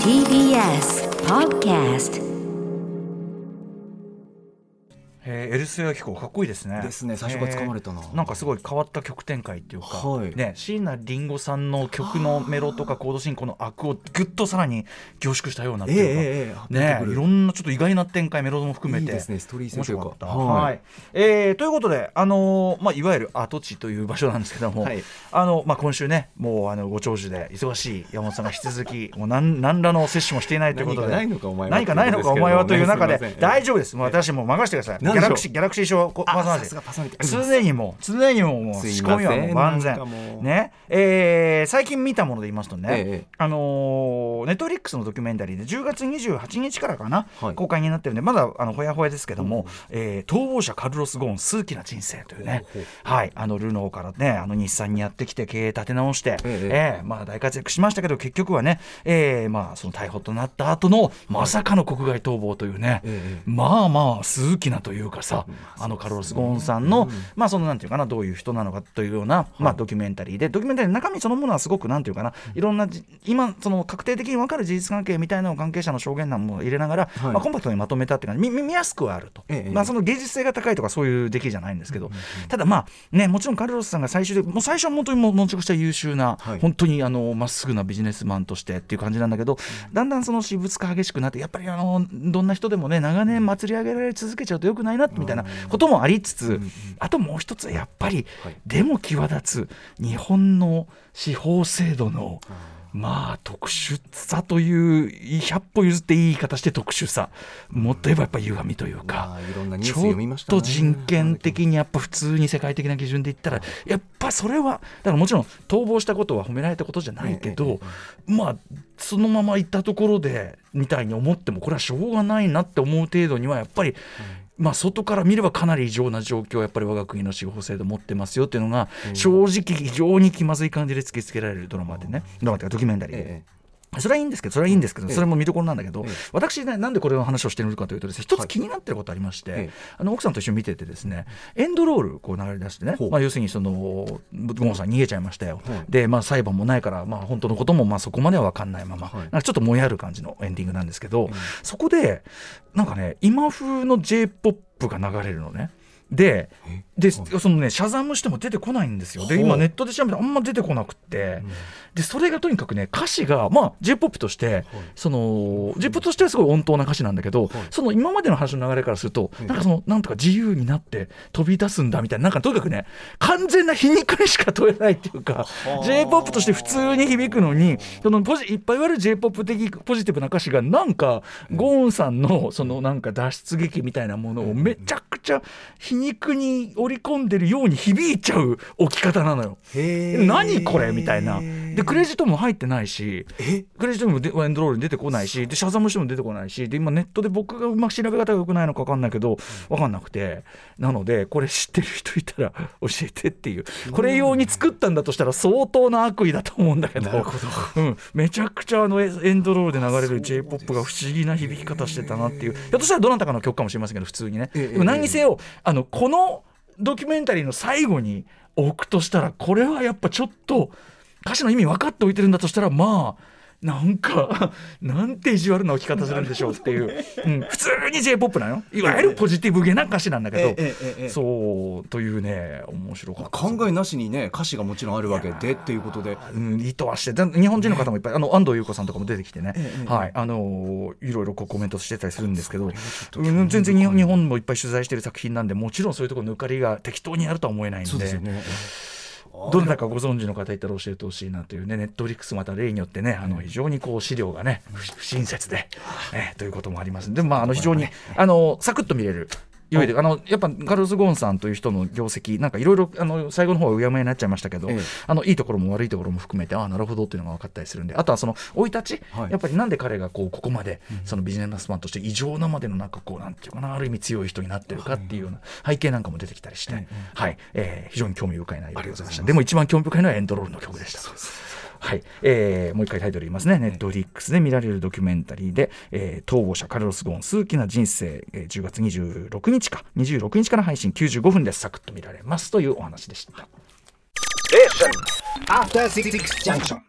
TBS Podcast えー、エルスヤヒコかっこいいですね。ですね最初から掴まれたな。えーなんかすごい変わった曲展開っていうか、はい。ね椎名林檎さんの曲のメロとかコード進行の悪をぐっとさらに凝縮したようなっていうか、ええええええねいろんなちょっと意外な展開メロも含めていいですねストーリー性面というか。はい。はい。えーということで、あのーまあ、いわゆる跡地という場所なんですけども、はい。あのまあ、今週ねもうあのご長寿で忙しい山本さんが引き続きもう何何らの接種もしていないということで何かないのかお前は何かないのかお前はという中で大丈夫です。もう私もう任せてくださいギャラクシーギャラクシー賞パーソナリティ常にも常にももう仕込みはもう万全。ね。えー最近見たもので言いますとね、ええ。あのネットフリックスのドキュメンタリーで10月28日からかな、はい。公開になってるんでまだあのほやほやですけども、えー逃亡者カルロス・ゴーン数奇な人生というね。はい。あのルノーからねあの日産にやってきて経営立て直して、ええ。えーまあ大活躍しましたけど結局はね、えーまあその逮捕となった後のまさかの国外逃亡というね、ええ。まあまあ数奇なというかさ、あのカルロス・ゴーンさんの、まあそのなんていうかなどういう人なのかというような、まあドキュメンタリーでドキュメンタリーの中身そのものはすごくなんていうかない。ろんなじ今その確定的に分かる事実関係みたいなのを関係者の証言なんも入れながら、はい。まあコンパクトにまとめたっていうか見見見やすくはあると、ええまあその芸術性が高いとかそういう出来じゃないんですけど、ただまあねもちろんカルロスさんが最終でもう最初は本当にもうもちろんした優秀な、はい。本当にあのまっすぐなビジネスマンとしてっていう感じなんだけど、だんだんその私物化激しくなってやっぱりあのどんな人でもね長年祭り上げられ続けちゃうとよくないなみたいなこともありつつ、あともう一つやっぱり、はい。でも際立つ日本の司法制度のまあ特殊さという100歩譲っていい言い方して特殊さもっと言えばやっぱ歪みというか。ちょっと人権的にやっぱ普通に世界的な基準で言ったらやっぱそれはだからもちろん逃亡したことは褒められたことじゃないけどまあそのまま行ったところでみたいに思ってもこれはしょうがないなって思う程度にはやっぱりまあ外から見ればかなり異常な状況をやっぱり我が国の司法制度持ってますよっていうのが正直非常に気まずい感じで突きつけられるドラマでね。ドラマというかドキュメンタリーで。ええそれはいいんですけど、それはいいんですけど、ええ。それも見どころなんだけど、ええ。私ね、なんでこれの話をしてるのかというとですね、一つはい。気になってることありまして、ええ。あの奥さんと一緒に見ててですね、エンドロールこう流れ出してねまあ要するにそのゴーンさん逃げちゃいましたよ。はい。で、まあ裁判もないから、まあ本当のこともまあそこまでは分かんないまま、はい。なんかちょっともやる感じのエンディングなんですけど、そこでなんかね、今風の J-POP が流れるのね。でえでそのねシャザムしても出てこないんですよ。で今ネットで調べてあんま出てこなくって、でそれがとにかくね歌詞がまあ j p o p として、その j p o p としてはすごい温当な歌詞なんだけど、その今までの話の流れからすると、なんかそのなんとか自由になって飛び出すんだみたいななんかとにかくね完全な皮肉にしか問えないっていうか j p o p として普通に響くのにそのポジいっぱい言われる j p o p 的ポジティブな歌詞がなんかゴーンさんのそのなんか脱出劇みたいなものをめちゃくちゃ皮肉に織り込んでるように響いちゃう置き方なのよ。何これみたいな。でクレジットも入ってないしえ？クレジットもでエンドロールに出てこないしでシャザムしても出てこないしで今ネットで僕がうまく調べ方が良くないのか分かんないけど分かんなくて。なのでこれ知ってる人いたら 教えてっていう。これ用に作ったんだとしたら相当な悪意だと思うんだけど。なるほうん、めちゃくちゃあのエエンドロールで流れる j p o p が不思議な響き方してたなっていう。ひょっとしたらどなたかの曲かもしれませんけど普通にね。ええ。でも何にせよあのこのドキュメンタリーの最後に置くとしたらこれはやっぱちょっと歌詞の意味分かっておいてるんだとしたらまあなんか なんて意地悪な置き方するんでしょうっていう、うん、普通に j p o p なのいわゆるポジティブげな歌詞なんだけど、そうというね面白かった。考えなしにね歌詞がもちろんあるわけでっていうことで。うん、意図はしてだ日本人の方もいっぱい、あの安藤優子さんとかも出てきてね、ええはい。あのーいろいろこうコメントしてたりするんですけど、うん全然日本もいっぱい取材してる作品なんでもちろんそういうところ抜かりが適当にあるとは思えないんで。そうですよねどなたかご存知の方いたら教えてほしいなというねネットフリックスまた例によってねあの非常にこう資料がね不不親切で、えということもありますでもまああの非常にあのサクッと見れるいわゆるあのやっぱカルロス・ゴーンさんという人の業績なんかいろいろあの最後の方はうやむやになっちゃいましたけど、ええ。あのいいところも悪いところも含めてああなるほどっていうのが分かったりするんであとはその生い立ち、はい。やっぱりなんで彼がこうここまでそのビジネスマンとして異常なまでのなんかこうなんていうかなある意味強い人になってるかっていうような背景なんかも出てきたりして、はい。えー非常に興味深い内容でございました。でも一番興味深いのはエンドロールの曲でした。はいえーもう一回タイトル言いますね、ネットフリックスで見られるドキュメンタリーで、えー逃亡者カルロス・ゴーン、数奇な人生、えー10月26日か、26日から配信95分でサクッと見られますというお話でした。After Six Junction.